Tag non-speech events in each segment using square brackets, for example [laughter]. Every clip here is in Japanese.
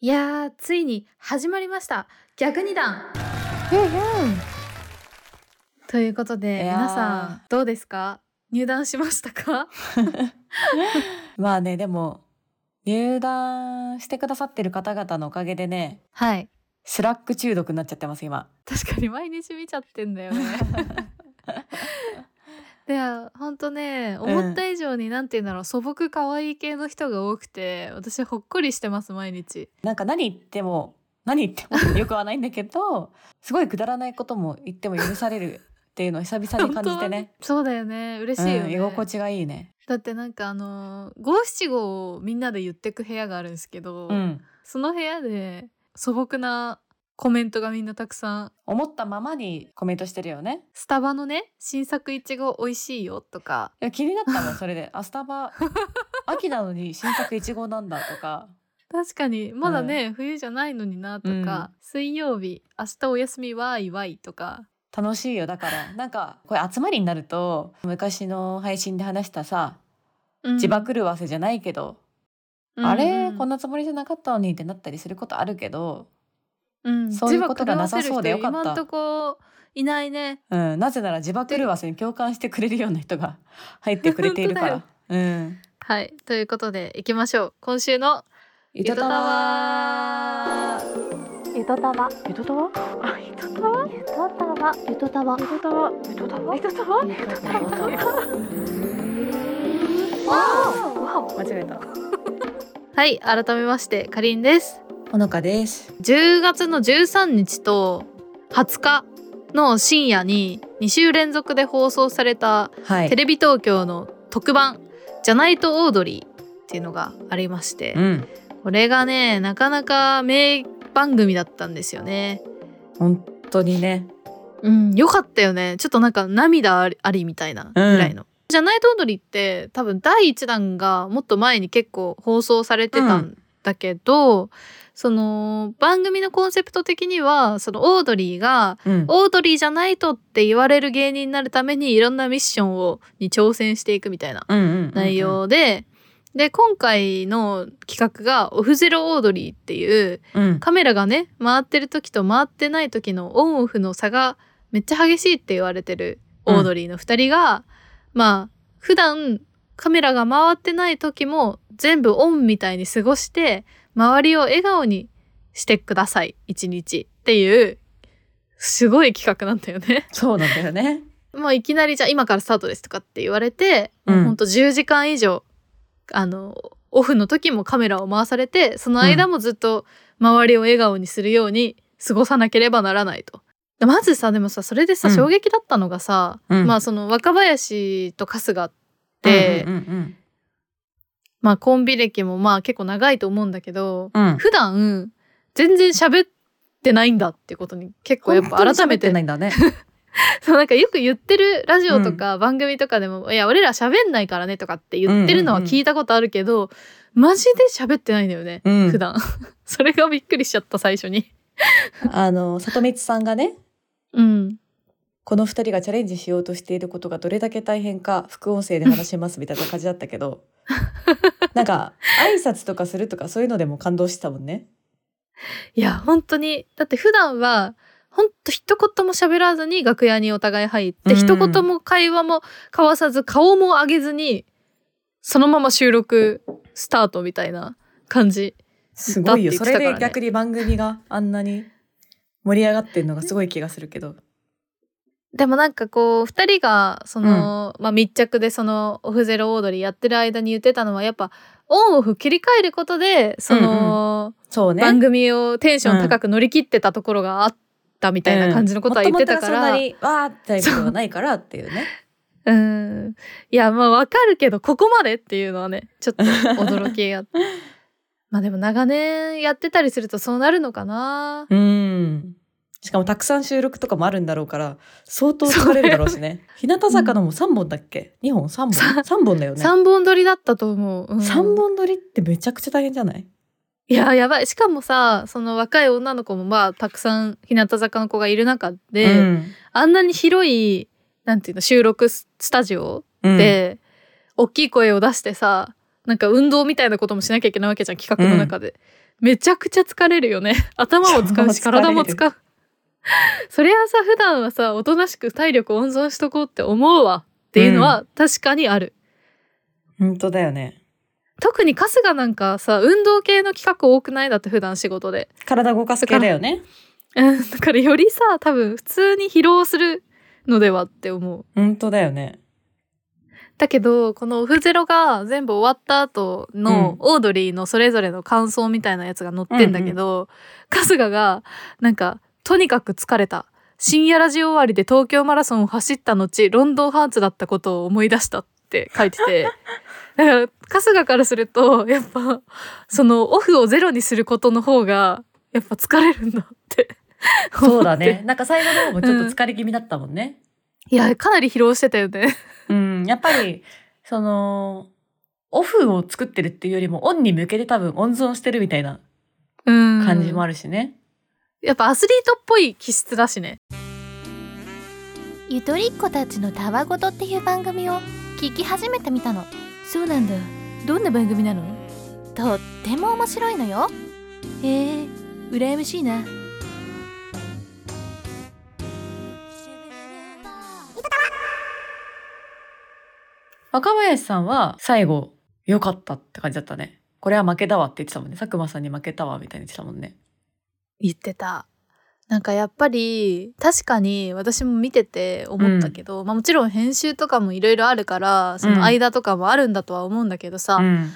いやーついに始まりました。逆二段。ということで皆さんどうですか？入団しましたか？[laughs] まあねでも入団してくださってる方々のおかげでねはい。スラック中毒になっちゃってます今。確かに毎日見ちゃってんだよね [laughs] でほんとね思った以上になんて言うんだろう素朴可愛い系の人が多くて私ほっこりしてます毎日。なんか何言っても [laughs] 何言ってもよくはないんだけど [laughs] すごいくだらないことも言っても許されるっていうのを久々に感じてね。そうだよね嬉しいようん、ね、居心地がいいね。だってなんかあの五七五をみんなで言ってく部屋があるんですけど、うん。その部屋で素朴なコメントがみんなたくさん。思ったままにコメントしてるよね。スタバのね新作いちご美味しいよとか。いや気になったもんそれで。アスタバ [laughs] 秋なのに新作いちごなんだとか。確かにまだね、冬じゃないのになとか、水曜日明日お休みわいわいとか。楽しいよだから。なんかこれ集まりになると昔の配信で話したさ自爆るわせじゃないけど、あれこんな、なつもりじゃなかったのにってなったりすることあるけど、うん、そういうことがなさそうでよかった。いないね。うん、なぜなら自爆るわせに共感してくれるような人が [laughs] 入ってくれているから。本。うん。はい。ということで行きましょう。今週のゆとたわゆとたわゆとたわあゆとたわゆとたわゆとたわゆとたわゆとたわゆとたわゆとたわ間違えた。はい。改めましてかりんですほのかです。10月の13日と20日の深夜に2週連続で放送されたはい。テレビ東京の特番「じゃないとオードリー」っていうのがありまして、うん。これがねなかなか名番組だったんですよね。本当にね。うん、よかったよねちょっとなんか涙ありみたいなぐらいの。じゃないとオードリーって多分第1弾がもっと前に結構放送されてたんだけど、その番組のコンセプト的にはそのオードリーがうん。オードリーじゃないとって言われる芸人になるためにいろんなミッションをに挑戦していくみたいなうんうんうんうん内。容で、で今回の企画がオフゼロオードリーっていううん。カメラがね回ってる時と回ってない時のオンオフの差がめっちゃ激しいって言われてるオードリーの2人が、まあ普段カメラが回ってない時も全部オンみたいに過ごして周りを笑顔にしてください一日っていうすごい企画なんだよね。そうなんだよね。[laughs] もういきなりじゃあ今からスタートですとかって言われて、うんもうほんと10時間以上あのオフの時もカメラを回されてその間もずっと周りを笑顔にするように過ごさなければならないと。まずさでもさそれでさうん衝撃だったのがさ、うんまあその若林と春日って、うんうんまあコンビ歴もまあ結構長いと思うんだけど、うん。うん。普段全然喋ってないんだってことに結構やっぱ改めてないんだね。[laughs] そうなんかよく言ってるラジオとか番組とかでも、いや俺ら喋んないからねとかって言ってるのは聞いたことあるけど、マジで喋ってないんだよね、うん普段 [laughs] それがびっくりしちゃった最初にあの里光さんがね。うんこの二人がチャレンジしようとしていることがどれだけ大変か副音声で話しますみたいな感じだったけど [laughs] なんか挨拶とかするとかそういうのでも感動してたもんね。いや本当にだって普段は本当一言も喋らずに楽屋にお互い入って、うん一言も会話も交わさず顔も上げずにそのまま収録スタートみたいな感じすごいよ、それで逆に番組があんなに盛り上がってるのがすごい気がするけど。でもなんかこう2人がその、まあ、密着でそのオフゼロオードリーやってる間に言ってたのはやっぱオンオフ切り替えることでその、そうね。番組をテンション高く乗り切ってたところがあったみたいな感じのことは言ってたから、もともとがそんなにわーってないからっていうね。う。ん。いやまあわかるけどここまでっていうのはねちょっと驚きが [laughs] まあでも長年やってたりするとそうなるのかな。うん。しかもたくさん収録とかもあるんだろうから相当疲れるだろうしね。日向坂のも3本だっけ ?2 本 ?3 本？さ ?3 本だよね。3本撮りだったと思う、うん。3本撮りってめちゃくちゃ大変じゃない？いややばい。しかもさその若い女の子もまあたくさん日向坂の子がいる中で、うん。あんなに広いなんていうの収録ススタジオうん。で、大きい声を出してさなんか運動みたいなこともしなきゃいけないわけじゃん企画の中で、めちゃくちゃ疲れるよね。頭も使うし体も使う [laughs] そりゃあさ普段はさおとなしく体力温存しとこうって思うわ。っていうのは確かにある、本当だよね。特に春日なんかさ運動系の企画多くない？だって普段仕事で。体動かす系だよね。うん。だからよりさ多分普通に疲労するのではって思う。本当だよね。だけどこのオフゼロが全部終わった後のオードリーのそれぞれの感想みたいなやつが載ってんだけど、春日がなんかとにかく疲れた。深夜ラジオ終わりで東京マラソンを走った後ロンドンハーツだったことを思い出したって書いてて。[laughs] だから春日からするとやっぱそのオフをゼロにすることの方がやっぱ疲れるんだって。そうだね。なんか最後の方もちょっと疲れ気味だったもんね。いやかなり疲労してたよね。うん、やっぱりそのオフを作ってるっていうよりもオンに向けて多分温存してるみたいなうん。感じもあるしね、やっぱアスリートっぽい気質だしね。ゆとりっ子たちのたわごとっていう番組を聞き始めてみたの。そうなんだ。どんな番組なの？とっても面白いのよ。へえ羨ましいな。若林さんは最後良かったって感じだったね。これは負けだわって言ってたもんね。佐久間さんに負けたわみたいに言ってたもんね言ってた。なんかやっぱり確かに私も見てて思ったけど、まあ、もちろん編集とかもいろいろあるからその間とかもあるんだとは思うんだけどさ、うん。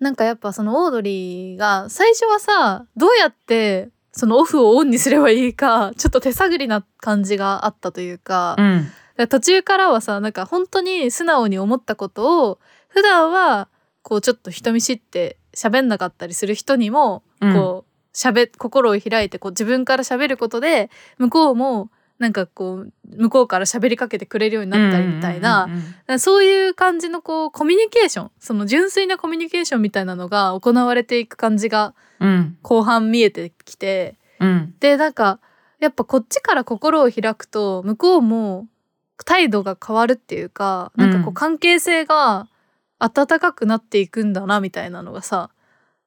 なんかやっぱそのオードリーが最初はさどうやってそのオフをオンにすればいいかちょっと手探りな感じがあったというか,、うん。途中からはさなんか本当に素直に思ったことを普段はこうちょっと人見知って喋んなかったりする人にもうん。こう喋心を開いてこう自分から喋ることで向こうもなんかこう向こうから喋りかけてくれるようになったりみたいな、そういう感じのこうコミュニケーションその純粋なコミュニケーションみたいなのが行われていく感じがうん。後半見えてきてうん。でなんかやっぱこっちから心を開くと向こうも態度が変わるっていうかなんかこううん。関係性が温かくなっていくんだなみたいなのがさ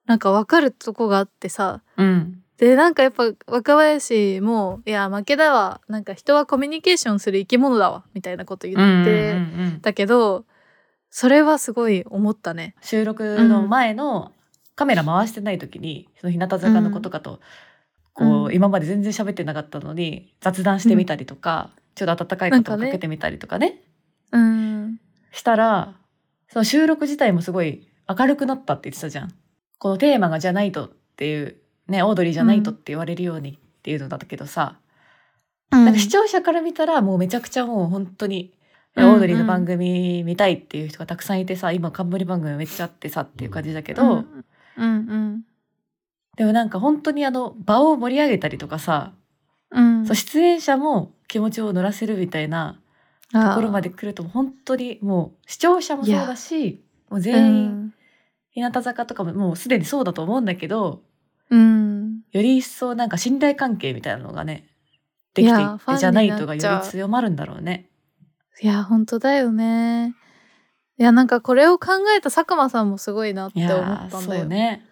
なんか分かるとこがあってさうんでなんかやっぱ若林も「いや負けだわなんか人はコミュニケーションする生き物だわ」みたいなこと言って。うんうんうんだけどそれはすごい思ったね。収録の前のカメラ回してない時にその日向坂の子とかと、こう、うん今まで全然喋ってなかったのに雑談してみたりとか、ちょっと温かいことをかけてみたりとかねうん、したらその収録自体もすごい明るくなったって言ってたじゃん。このテーマがじゃないとっていうねオードリーじゃないとって言われるようにっていうのだったけどさ、なんか視聴者から見たらもうめちゃくちゃもう本当に、うんオードリーの番組見たいっていう人がたくさんいてさ今冠番組めっちゃあってさっていう感じだけど、うんうん。でもなんか本当にあの場を盛り上げたりとかさ、うん。そう出演者も気持ちを乗らせるみたいなところまで来ると本当にもう視聴者もそうだしもう全員、日向坂とかももうすでにそうだと思うんだけどうん、うん、より一層なんか信頼関係みたいなのがねできていってじゃないとがより強まるんだろうね。いや本当だよね。いやなんかこれを考えた佐久間さんもすごいなって思ったんだよ。ね。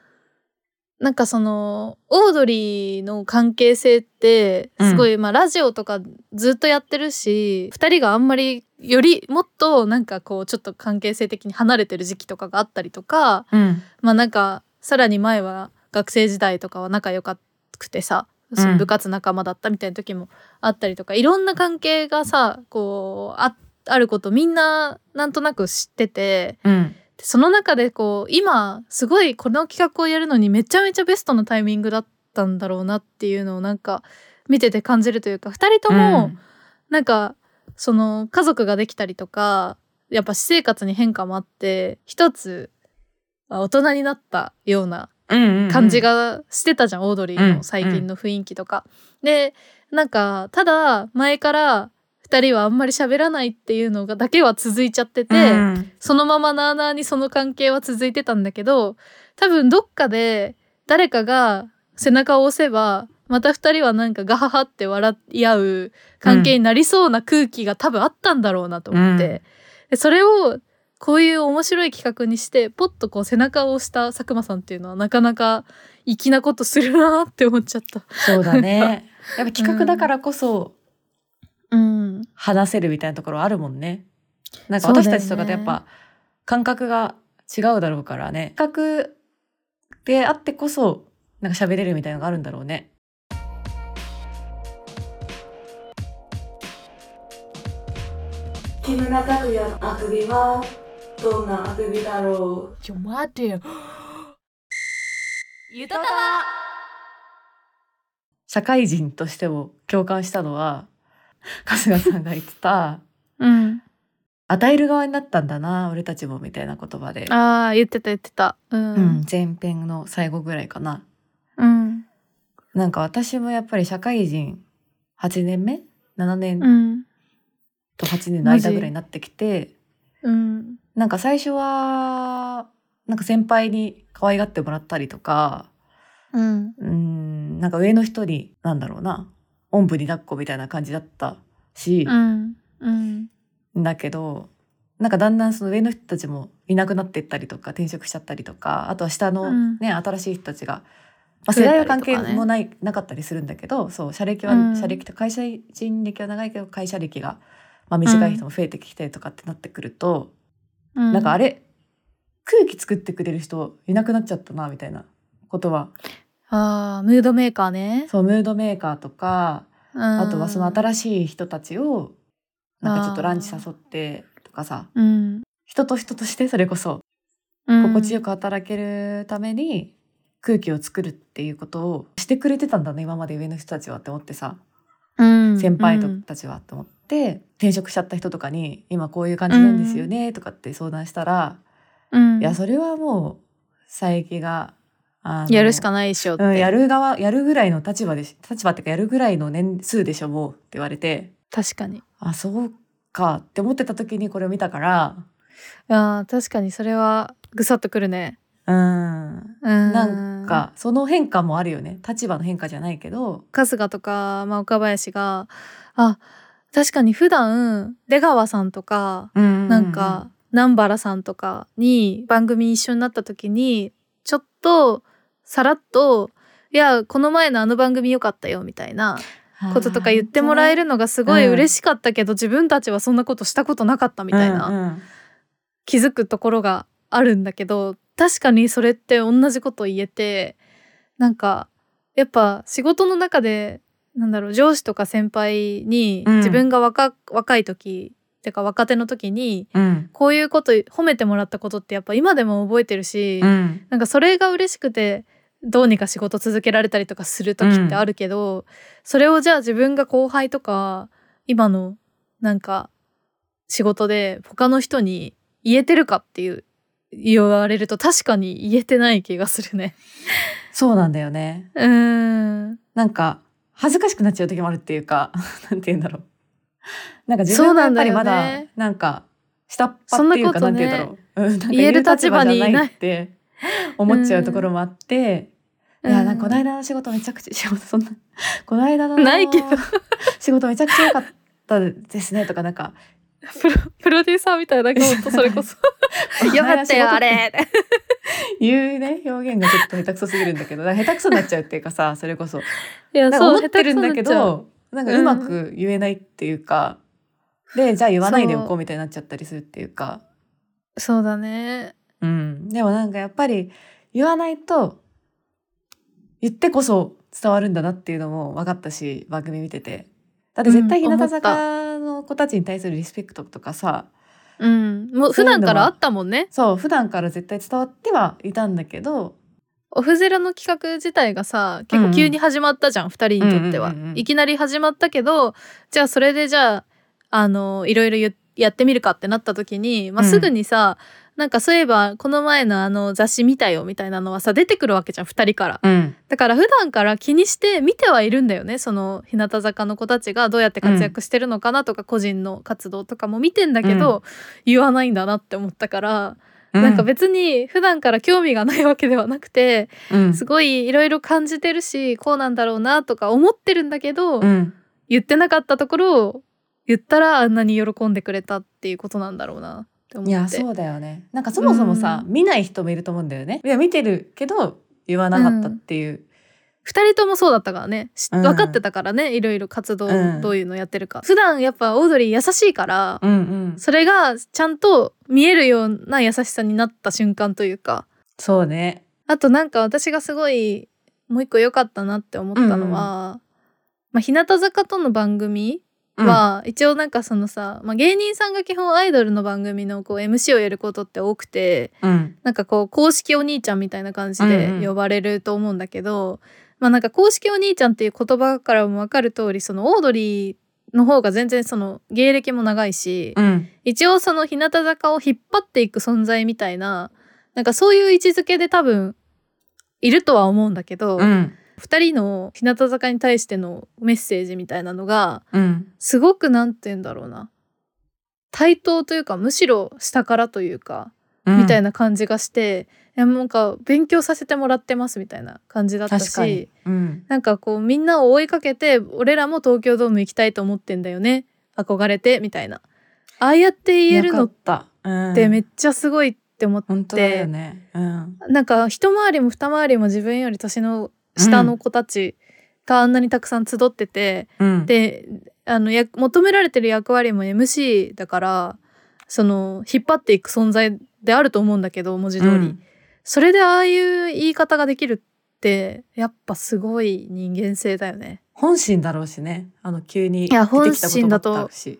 なんかそのオードリーの関係性ってすごい、まあラジオとかずっとやってるし2人があんまりよりもっとなんかこうちょっと関係性的に離れてる時期とかがあったりとかうんまあなんかさらに前は学生時代とかは仲良かくてさその部活仲間だったみたいな時もあったりとか、いろんな関係がさこうああることみんななんとなく知っててうん。でその中でこう今すごいこの企画をやるのにめちゃめちゃベストなタイミングだったんだろうなっていうのをなんか見てて感じるというか2人ともなんかその家族ができたりとかやっぱ私生活に変化もあって一つあ大人になったようなうんうんうん感じがしてたじゃん、オードリーうんの最近の雰囲気とか。でなんかただ前から2人はあんまり喋らないっていうのがだけは続いちゃってて、うんそのままなあなあにその関係は続いてたんだけど多分どっかで誰かが背中を押せばまた2人はなんかガハハって笑い合う関係になりそうな空気が多分あったんだろうなと思って、でそれをこういう面白い企画にしてポッとこう背中を押した佐久間さんっていうのはなかなか粋なことするなって思っちゃった。そうだね。[laughs] やっぱ企画だからこそうん、話せるみたいなところあるもんね。なんか私たちとかとやっぱ感覚が違うだろうからね。企画であってこそなんか喋れるみたいなのがあるんだろうね。木村拓哉のあくびはどんなあくびだろちょ待てよ。[gasps] ゆとたわ社会人としても共感したのは春日さんが言ってたうん、与える側になったんだな俺たちもみたいな言葉で、ああ言ってた言ってた。うん、ううんん、前編の最後ぐらいかな。うん。なんか私もやっぱり社会人8年目？7年うん。と8年の間ぐらいになってきて、うんなんか最初はなんか先輩に可愛がってもらったりとかうん。うんなんか上の人になんだろうなおんぶに抱っこみたいな感じだったし、うん。うん。だけどなんかだんだんその上の人たちもいなくなっていったりとか転職しちゃったりとかあとは下のうん。ね、新しい人たちが、まあ、世代は関係もない、なかったりするんだけどそう社歴は、うん。社歴と会社人歴は長いけど会社歴が、まあ、短い人も増えてきてとかってなってくると、うん。なんかあれ空気作ってくれる人いなくなっちゃったなみたいなことは。ああムードメーカーね。そうムードメーカーとかああとはその新しい人たちをなんかちょっとランチ誘ってとかさ。うん。人と人としてそれこそうん、心地よく働けるために空気を作るっていうことをしてくれてたんだね今まで上の人たちはって思ってさ。うん先輩たちはって思って、転職しちゃった人とかに「今こういう感じなんですよね」とかって相談したらうん「いやそれはもう佐伯がやるしかないでしょって。うん、やる側やるぐらいの立場でし立場っていうかやるぐらいの年数でしょもう」って言われて確かに。あそうかって思ってた時にこれを見たからあー確かにそれはぐさっとくるね。うん。うん。なんかその変化もあるよね。立場の変化じゃないけど。春日とか、まあ、岡林があ確かに普段出川さんとか、なんか南原さんとかに番組一緒になった時にちょっとさらっと「いやこの前のあの番組良かったよ」みたいなこととか言ってもらえるのがすごい嬉しかったけど、自分たちはそんなことしたことなかったみたいな、うんうん。気づくところがあるんだけど確かにそれって同じこと言えてなんかやっぱ仕事の中でなんだろう上司とか先輩にうん。自分が若,、若い時てか若手の時にうん。こういうこと褒めてもらったことってやっぱ今でも覚えてるし、うん。なんかそれが嬉しくてどうにか仕事続けられたりとかする時ってあるけど、それをじゃあ自分が後輩とか今のなんか仕事で他の人に言えてるかっていう言われると確かに言えてない気がするね。そうなんだよね。うーん。なんか恥ずかしくなっちゃう時もあるっていうか [laughs] なんて言うんだろう。なんか自分がやっぱりまだそうなんだよね。なんか下っ端っていうかなんて言うんだろう、言える立場にいない。って思っちゃうところもあって、いやなんかこのうん間の仕事めちゃくちゃ仕事そんな [laughs] この間のないけど。[laughs] 仕事めちゃくちゃ良かったですねとかなんかプロプロデューサーみたいなほんとそれこそ。[laughs] よかったよあれ。[laughs] 言うね表現がちょっと下手くそすぎるんだけど。下手くそになっちゃうっていうかさそれこそ。いやそう思ってるんだけどなんかうまく言えないっていうか、でじゃあ言わないでおこうみたいになっちゃったりするっていうか。そうだね。うん。でもなんかやっぱり言わないと言ってこそ伝わるんだなっていうのも分かったし番組見ててだって絶対日向坂の子たちに対するリスペクトとかさ、うん。もう普段からあったもんね。そう普段から絶対伝わってはいたんだけどオフゼロの企画自体がさ結構急に始まったじゃん、二人にとっては、うんうんうんうんいきなり始まったけどじゃあそれでじゃああのいろいろ言やってみるかってなった時に、まあ、うんすぐにさ、なんかそういえばこの前のあの雑誌見たよみたいなのはさ出てくるわけじゃん二人から。うん。だから普段から気にして見てはいるんだよねその日向坂の子たちがどうやって活躍してるのかなとか、個人の活動とかも見てんだけど、言わないんだなって思ったから、なんか別に普段から興味がないわけではなくてうん。すごいいろいろ感じてるしこうなんだろうなとか思ってるんだけど、うん。言ってなかったところを言ったらあんなに喜んでくれたっていうことなんだろうな。って思って。いやそうだよね。なんかそもそもさ、う見ない人もいると思うんだよね。いや見てるけど言わなかったっていう、二人ともそうだったからね。分かってたからね、いろいろ活動うん。どういうのやってるか、普段やっぱオードリー優しいから、うんうん。それがちゃんと見えるような優しさになった瞬間というか。そうね。あとなんか私がすごいもう一個良かったなって思ったのは、まあ、日向坂との番組は、一応なんかそのさ、まあ、芸人さんが基本アイドルの番組のこう MC をやることって多くてうん。なんかこう公式お兄ちゃんみたいな感じうんうでん。呼ばれると思うんだけど、まあなんか公式お兄ちゃんっていう言葉からも分かる通りそのオードリーの方が全然その芸歴も長いし、うん。一応その日向坂を引っ張っていく存在みたいななんかそういう位置づけで多分いるとは思うんだけど、うん二人の日向坂に対してのメッセージみたいなのがうん。すごくなんて言うんだろうな。対等というかむしろ下からというか、みたいなな感じがしていやもうなんか勉強させてもらってますみたいな感じだったし、うん、なんかこうみんなを追いかけて俺らも東京ドーム行きたいと思ってんだよね。憧れてみたいな。ああやって言えるのってめっちゃすごいって思って、本当だよね、うん、なんか一回りも二回りも自分より年の下の子たちがあんなにたくさん集ってて、うん、であのや求められてる役割も MC だからその引っ張っていく存在であると思うんだけど文字通り、うん。それでああいう言い方ができるってやっぱすごい人間性だよね。本心だろうしね。あの急に出てきた本心だと言葉ってあるし、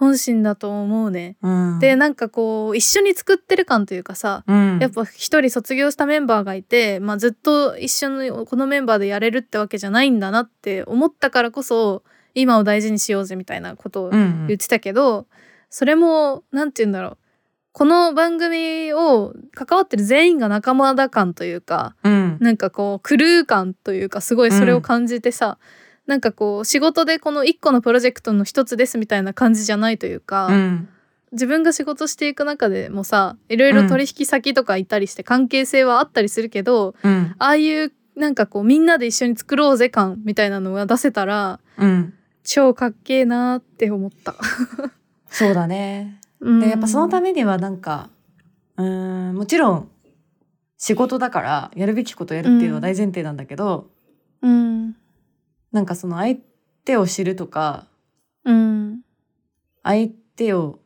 本心だと思うね、うん、でなんかこう一緒に作ってる感というかさ、うん、やっぱ一人卒業したメンバーがいて、まあ、ずっと一緒にこのメンバーでやれるってわけじゃないんだなって思ったからこそ今を大事にしようぜみたいなことをうんうん。言ってたけど、それもなんて言うんだろう。この番組を関わってる全員が仲間だ感というかうん。なんかこうクルー感というかすごいそれを感じてさ、なんかこう仕事でこの一個のプロジェクトの一つですみたいな感じじゃないというか、うん。自分が仕事していく中でもさいろいろ取引先とかいたりして関係性はあったりするけど、うん。ああいうなんかこうみんなで一緒に作ろうぜ感みたいなのが出せたらうん。超かっけえなーって思った。[laughs] そうだね。うん。でやっぱそのためにはなんかうーんもちろん仕事だからやるべきことやるっていうのは大前提なんだけど、うんなんかその相手を知るとかうん相手を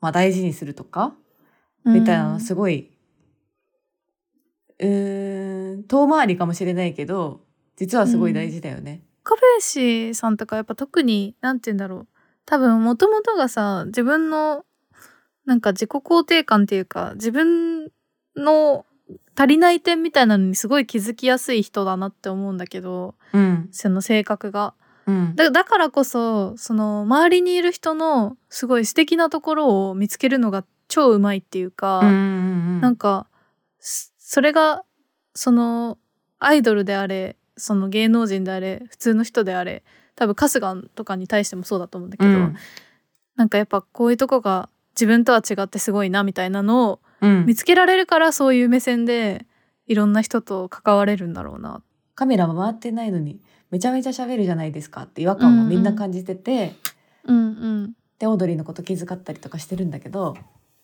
まあ大事にするとかみたいなのすごい、うーん遠回りかもしれないけど実はすごい大事だよね。岡林さんとかやっぱ特になんて言うんだろう多分もともとがさ自分のなんか自己肯定感っていうか自分の足りない点みたいなのにすごい気づきやすい人だなって思うんだけどうん。その性格が。うん。だだからこそその周りにいる人のすごい素敵なところを見つけるのが超うまいっていうか、うんうんなんかすそれがそのアイドルであれその芸能人であれ普通の人であれ多分春日とかに対してもそうだと思うんだけど、うん。なんかやっぱこういうとこが自分とは違ってすごいなみたいなのをうん見つけられるからそういう目線でいろんな人と関われるんだろうな。カメラも回ってないのにめちゃめちゃ喋るじゃないですかって違和感をみんな感じてて、うんうんでオードリーのこと気遣ったりとかしてるんだけど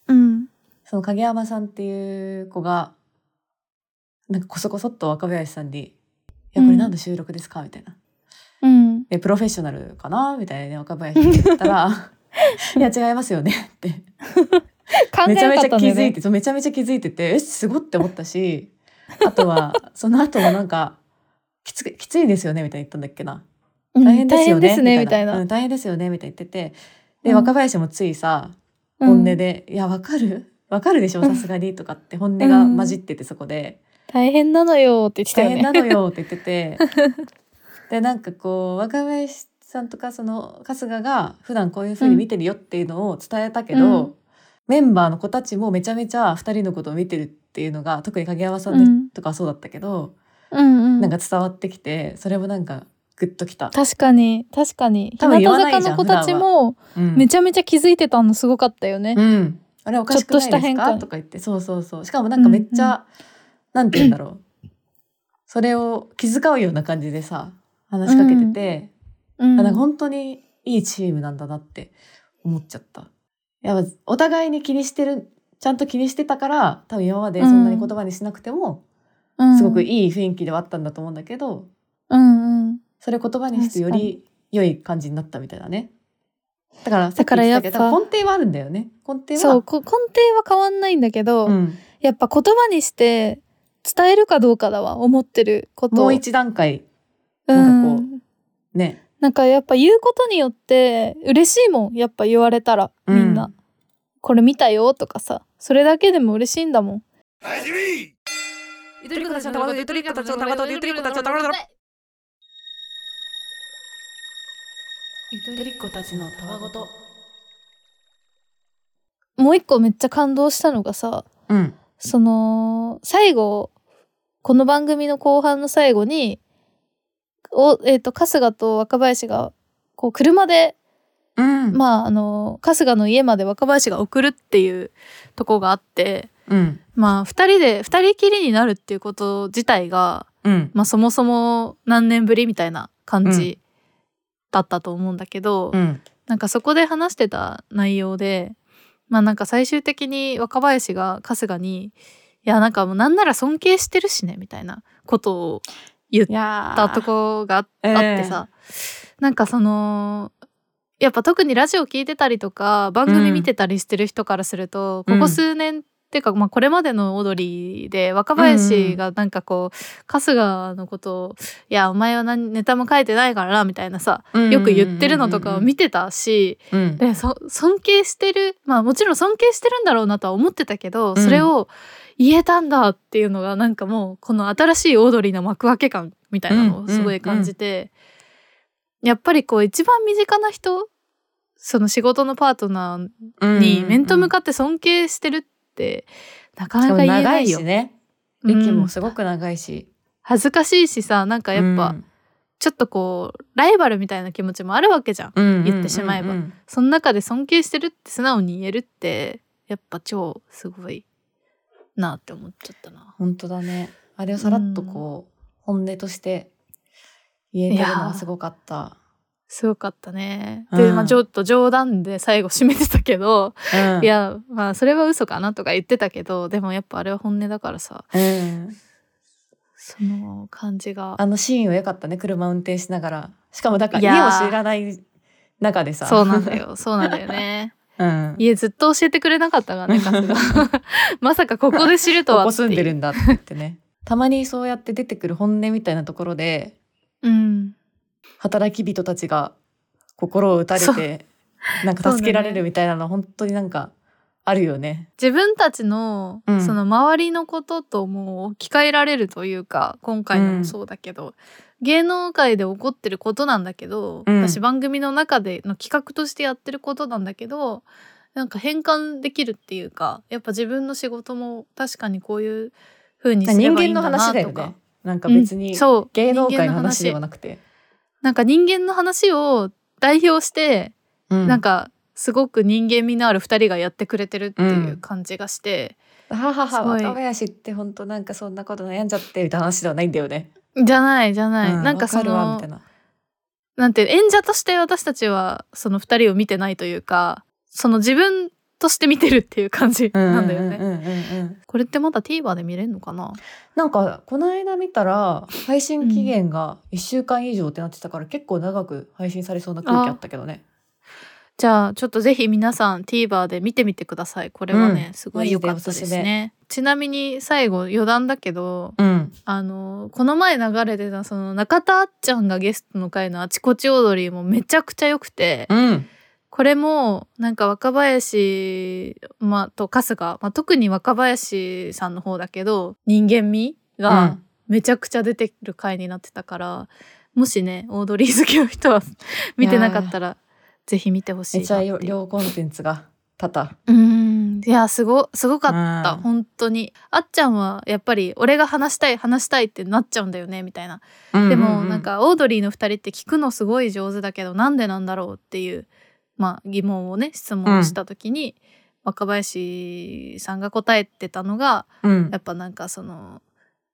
うんその影山さんっていう子がなんかこそこそっと若林さんに「いやこれ何の収録ですか?」みたいなうん「えプロフェッショナルかな?」みたいなね若林に言ったら「[laughs] いや違いますよね」って [laughs] めちゃめちゃ気づいてそうめちゃめちゃ気づいててえすごって思ったしあとは [laughs] その後もなんかきつきついですよねみたいに言ったんだっけな。うん大変ですよね,、みたいな。うん、大変ですよねみたいに言ってて。で、うん。若林もついさ本音で「いやわかる？わかるでしょさすがに」とかって本音が混じっててそこで。大変なのよって言って「たよね。大変なのよ」って言ってて。[laughs] でなんかこう若林さんとかその春日が普段こういう風に見てるよっていうのを伝えたけど、うんメンバーの子たちもめちゃめちゃ2人のことを見てるっていうのが特に影山さんとかはそうだったけど、うんうん。なんか伝わってきてそれもなんかグッときた。確かに確かに。日向坂の子たちもうん。めちゃめちゃ気づいてたのすごかったよね。うん、あれおかしくないちょっとしたです変化。かとか言って。そうそうそう。しかもなんかめっちゃ、なんて言うんだろう。それを気遣うような感じでさ話しかけてて、うん。あなんか本当にいいチームなんだなって思っちゃった。いやっぱお互いに気にしてるちゃんと気にしてたから多分今までそんなに言葉にしなくても、すごくい。いい雰囲気ではあったんだと思うんだけど、うんうん。それ言葉にしてより良い感じになったみたいだね。だからさっきだからやっぱ根底はあるんだよね。根底は。そう、こ根底は変わんないんだけど、うん、やっぱ言葉にして伝えるかどうかだわ、思ってること。もう一段階うなんかこん。ね。なんかやっぱ言うことによって嬉しいもん。やっぱ言われたら、みんな。うんこれ見たよとかさ。それだけでも嬉しいんだもん。もう一個めっちゃ感動したのがさ、うん。その、最後、この番組の後半の最後に、お、えっ、と、春日と若林が、こう、車で、うん。まあ、あの、春日の家まで若林が送るっていうとこがあって、うん。まあ、二人で、二人きりになるっていうこと自体が、うん。まあ、そもそも何年ぶりみたいな感じだったと思うんだけど、うん。なんかそこで話してた内容で、まあなんか最終的に若林が春日に、いやなんかもうなんなら尊敬してるしね、みたいなことを言ったとこがああってさ、なんかその、やっぱ特にラジオ聞いてたりとか番組見てたりしてる人からすると、うん。ここ数年っていうか、まあ、これまでのオードリーで若林がなんかこう、春日のことを「いやお前は何ネタも書いてないからな」みたいなさよく言ってるのとかを見てたし、うん。でそ尊敬してるまあもちろん尊敬してるんだろうなとは思ってたけど、うん。それを言えたんだっていうのがなんかもうこの新しいオードリーの幕開け感みたいなのをすごい感じて、やっぱりこう一番身近な人その仕事のパートナーに面と向かって尊敬してるってなかなか言え長ないよ。いしね。うん歴もすごく長いし。恥ずかしいしさなんかやっぱ、ちょっとこうライバルみたいな気持ちもあるわけじゃん。うん、言ってしまえばうんうんその中で尊敬してるって素直に言えるってやっぱ超すごいなって思っちゃったな。本当だね。あれをさらっとこう、本音として言えてるのはすごかった。すごかったね。うんで、まあちょっと冗談で最後締めてたけど、うんい、やまあそれは嘘かなとか言ってたけどでもやっぱあれは本音だからさうん、その感じがあのシーンは良かったね。車運転しながら。しかもだから家を知らない中でさ。そうなんだ。よそうなんだよね。[laughs] うん。家ずっと教えてくれなかったからね [laughs] 春日 [laughs] まさかここで知るとはここ住んでるんだって言ってね。[laughs] たまにそうやって出てくる本音みたいなところで、うん働き人たちが心を打たれて、なんか助けられるみたいなの、本当になんかあるよね。自分たちの、うんその周りのこととも置き換えられるというか今回のもそうだけど、芸能界で起こってることなんだけど、うん私番組の中での企画としてやってることなんだけどなんか変換できるっていうかやっぱ自分の仕事も確かにこういう風にすれ人ばいいんだ間の話だなとかよね。。なんか別うんにそう芸能界の話ではなくて。なんか人間の話を代表して、うんなんかすごく人間味のある二人がやってくれてるっていう感じがして、はははすごい若林って本当なんかそんなこと悩んじゃってみたいな話ではないんだよね。じゃないじゃない、うなんかそのみたいな。なんて演者として私たちはその二人を見てないというかその自分として見てるっていう感じなんだよね。これってまだ TVer で見れるのかな？なんかこの間見たら配信期限が1週間以上ってなってたから、結構長く配信されそうな空気あったけどね。じゃあちょっとぜひ皆さん TVer で見てみてくださいこれはね、うんすごい良かったですねちなみに最後余談だけどうん。あのこの前流れてたその中田あっちゃんがゲストの回のあちこち踊りもめちゃくちゃ良くて、うん。これもなんか若林、まあ、と春日、まあ、特に若林さんの方だけど人間味がめちゃくちゃ出てる回になってたから、もしねオードリー好きの人は [laughs] 見てなかったらぜひ見てほしいめちゃ両コンテンツが多々。うん。いやすごすごかった、うん。本当に。あっちゃんはやっぱり俺が話したい話したいってなっちゃうんだよねみたいな。でもなんかオードリーの2人って聞くのすごい上手だけどなんでなんだろうっていう、まあ、疑問をね質問した時に、若林さんが答えてたのがうん。やっぱなんかその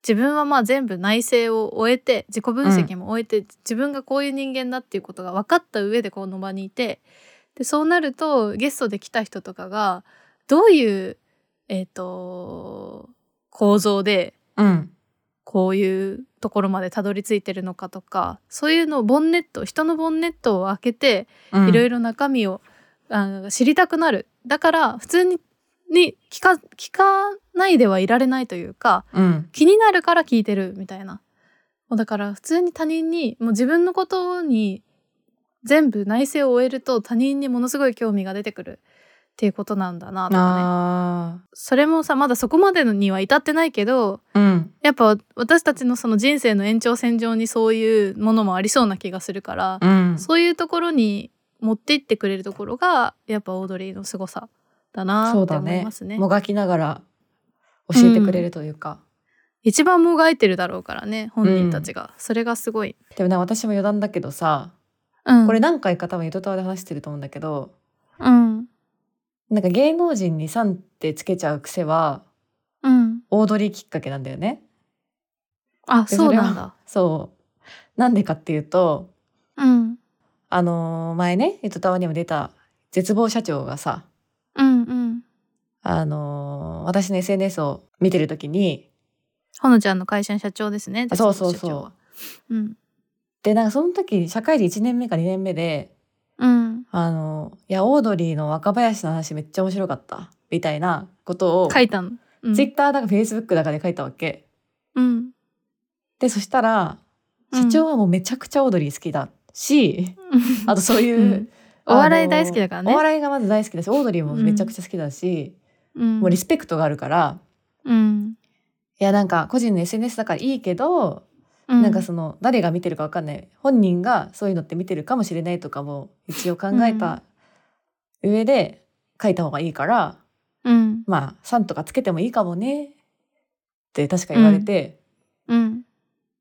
自分はまあ全部内省を終えて自己分析も終えて、自分がこういう人間だっていうことが分かった上でこの場にいてでそうなるとゲストで来た人とかがどういうえっ、と構造でうん。こういうところまでたどり着いてるのかとかそういうのをボンネット人のボンネットを開けてうん。いろいろ中身を、あの知りたくなる。だから普通にに聞か聞かないではいられないというかうん。気になるから聞いてるみたいな。もうだから普通に他人にもう自分のことに全部内省を終えると他人にものすごい興味が出てくるっていうことなんだなとかね。あそれもさまだそこまでには至ってないけどーうん。やっぱ私たちのその人生の延長線上にそういうものもありそうな気がするから、うん。そういうところに持っていってくれるところがやっぱオードリーの凄さだなってそうだね思いますね。もがきながら教えてくれるというか、一番もがいてるだろうからね本人たちが、それがすごい。でもね私も余談だけどさうん、これ何回か多分ゆとたわで話してると思うんだけどうん。なんか芸能人に「さん」ってつけちゃう癖はうん。オードリーきっかけなんだよね。あでそうなんだ。そう。なんでかっていうとうん。あのー前ねゆとたわにも出た絶望社長がさうんうん。あのー私の SNS を見てる時にほのちゃんの会社の社長ですね。あそうそうそう。うん。でなんかその時社会人1年目か2年目でうん。あのいやオードリーの若林の話めっちゃ面白かったみたいなことを書いたの？うん。ツイッターだかフェイスブックだかで書いたわけ。うん。でそしたら社長はもうめちゃくちゃオードリー好きだし、うん。あとそういう、うんお笑い大好きだからね。お笑いがまず大好きだしオードリーもめちゃくちゃ好きだし、うん。もうリスペクトがあるから。うん。いやなんか個人の SNS だからいいけど、うん。なんかその誰が見てるかわかんない。本人がそういうのって見てるかもしれないとかも一応考えた上で書いた方がいいから、うん。まあ「さん」とかつけてもいいかもね。って確か言われて、うん。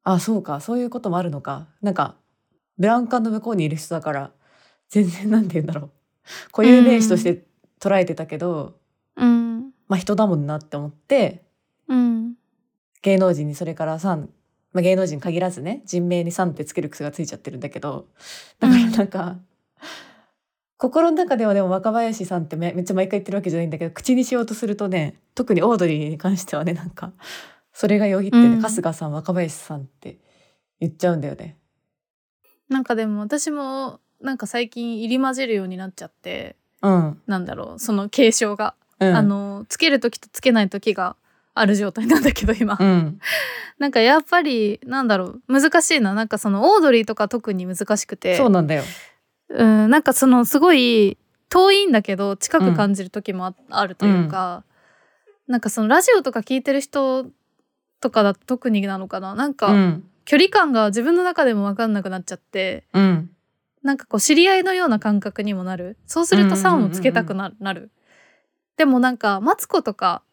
あそうか。そういうこともあるのか。なんかブラウン管の向こうにいる人だから全然なんて言うんだろう。固有名詞として捉えてたけど、うん。まあ人だもんなって思ってうん。芸能人にそれから「さん」まあ、芸能人限らずね人名に「さん」ってつける癖がついちゃってるんだけどだからなんか、心の中ではでも若林さんってめめっちゃ毎回言ってるわけじゃないんだけど口にしようとするとね特にオードリーに関してはねなんかそれがよぎってね、うん。春日さん若林さんって言っちゃうんだよね。なんかでも私もなんか最近入り混じるようになっちゃってうん、なんだろうその継承が、うん、あのつける時とつけない時がある状態なんだけど今、うん。[laughs] なんかやっぱりなんだろう難しいな。なんかそのオードリーとか特に難しくて。そうなんだよ。うんなんかそのすごい遠いんだけど近く感じる時もあ,、あるというか、なんかそのラジオとか聞いてる人とかだと特になのかな。なんか、うん。距離感が自分の中でも分かんなくなっちゃってうんなんかこう知り合いのような感覚にもなる。そうすると「さん」をつけたくななる。でもなんかマツコとか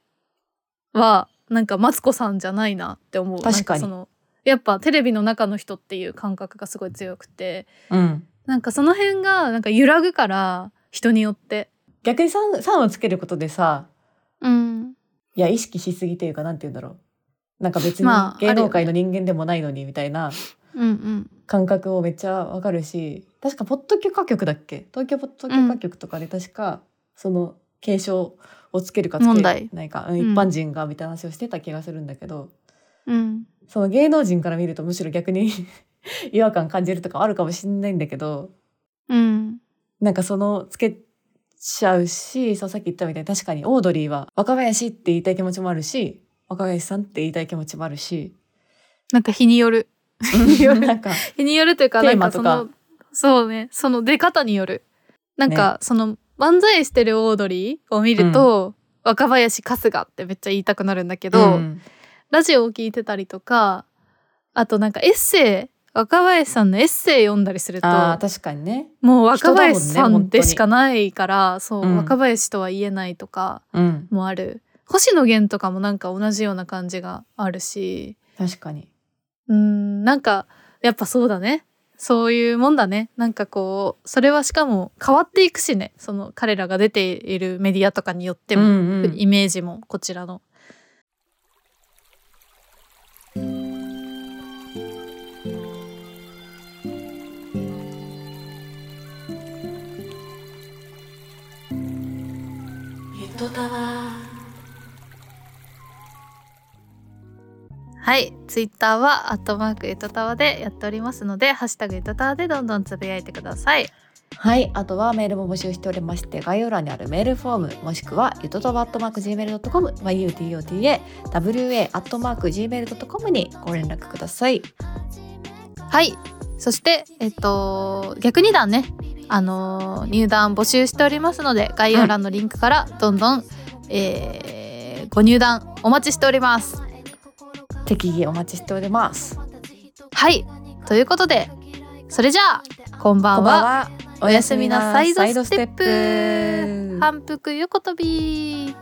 はなんかマツコさんじゃないなって思う。確かに。そのやっぱテレビの中の人っていう感覚がすごい強くて。うん、なんかその辺がなんか揺らぐから人によって。逆に「さん」をつけることでさうん。いや意識しすぎというかなんて言うんだろう。なんか別にまあ芸能界の人間でもないのにみたいな。うんうん感覚もめっちゃわかるし確かポッド許可局だっけ？東京ポッド許可局とかで確かその継承をつけるかつけないか、うんうん。一般人がみたいな話をしてた気がするんだけど、うん。その芸能人から見るとむしろ逆に [laughs] 違和感感じるとかあるかもしれないんだけどうん。なんかそのつけちゃうしそうさっき言ったみたいに確かにオードリーは若林って言いたい気持ちもあるし若林さんって言いたい気持ちもあるしなんか日による。日によるなんか [laughs] 日によるというかテなんーマとか。かそのそうねその出方による。なんか、その漫才してるオードリーを見ると、若林春日ってめっちゃ言いたくなるんだけど、うん。ラジオを聞いてたりとかあとなんかエッセイ若林さんのエッセイ読んだりすると確かにね、もう若林さんでしかないから、そう、うん。若林とは言えないとかうん、もある。星野源とかもなんか同じような感じがあるし。確かにうん、なんか、やっぱそうだね。そういうもんだね。なんかこう、それはしかも変わっていくしね。その彼らが出ているメディアとかによっても、うんうん、イメージもこちらの。ットタワーツイッターはアットマークゆとたわでやっておりますので、ハッシュタグゆとたわでどんどんつぶやいてください。はい、あとはメールも募集しておりまして概要欄にあるメールフォームもしくはゆとたわ @gmail.com yutota wa@gmail.com にご連絡ください。はい、そしてえっと逆に段ね、あのー入団募集しておりますので、概要欄のリンクからどんどん、えーご入団お待ちしております。適宜お待ちしております。はい、ということで、それじゃあこんばんは。は。おやすみなサイドステップサイドステップ反復横跳び